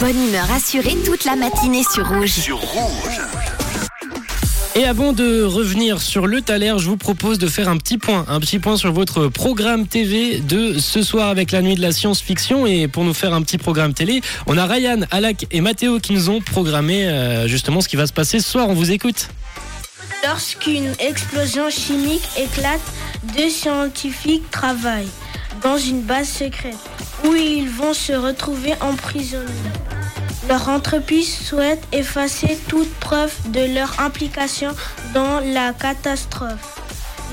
Bonne humeur assurée toute la matinée sur Rouge. Sur Rouge. Et avant de revenir sur le Thaler, je vous propose de faire un petit point, un petit point sur votre programme TV de ce soir avec la nuit de la science-fiction. Et pour nous faire un petit programme télé, on a Ryan, Alak et Mathéo qui nous ont programmé euh, justement ce qui va se passer ce soir. On vous écoute. Lorsqu'une explosion chimique éclate, deux scientifiques travaillent dans une base secrète où ils vont se retrouver emprisonnés. Leur entreprise souhaite effacer toute preuve de leur implication dans la catastrophe.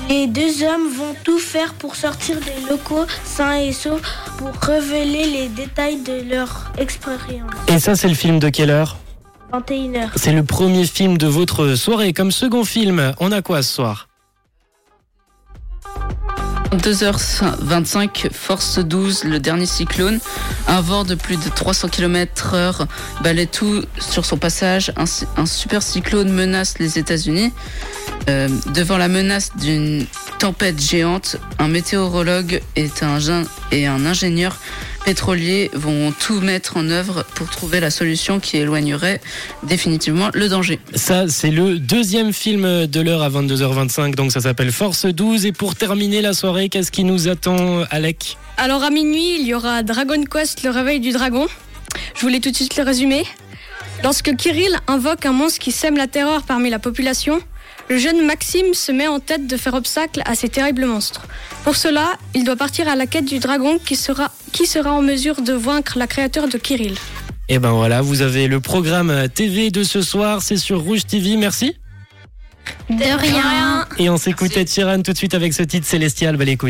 Les deux hommes vont tout faire pour sortir des locaux sains et saufs pour révéler les détails de leur expérience. Et ça, c'est le film de quelle heure? 21h. C'est le premier film de votre soirée. Comme second film, on a quoi ce soir? 2h25, force 12, le dernier cyclone. Un vent de plus de 300 km heure balaie tout sur son passage. Un, super cyclone menace les États-Unis. Euh, devant la menace d'une tempête géante, un météorologue est et un ingénieur pétrolier vont tout mettre en œuvre pour trouver la solution qui éloignerait définitivement le danger. Ça, c'est le deuxième film de l'heure à 22h25, donc ça s'appelle Force 12. Et pour terminer la soirée, qu'est-ce qui nous attend, Alec? Alors à minuit, il y aura Dragon Quest, le réveil du dragon. Je voulais tout de suite le résumer. Lorsque Kirill invoque un monstre qui sème la terreur parmi la population, le jeune Maxime se met en tête de faire obstacle à ces terribles monstres. Pour cela, il doit partir à la quête du dragon qui sera, qui sera en mesure de vaincre la créature de Kirill. Et ben voilà, vous avez le programme TV de ce soir, c'est sur Rouge TV, merci. De rien. Et on s'écoutait Tiran tout de suite avec ce titre célestial, belle écoute.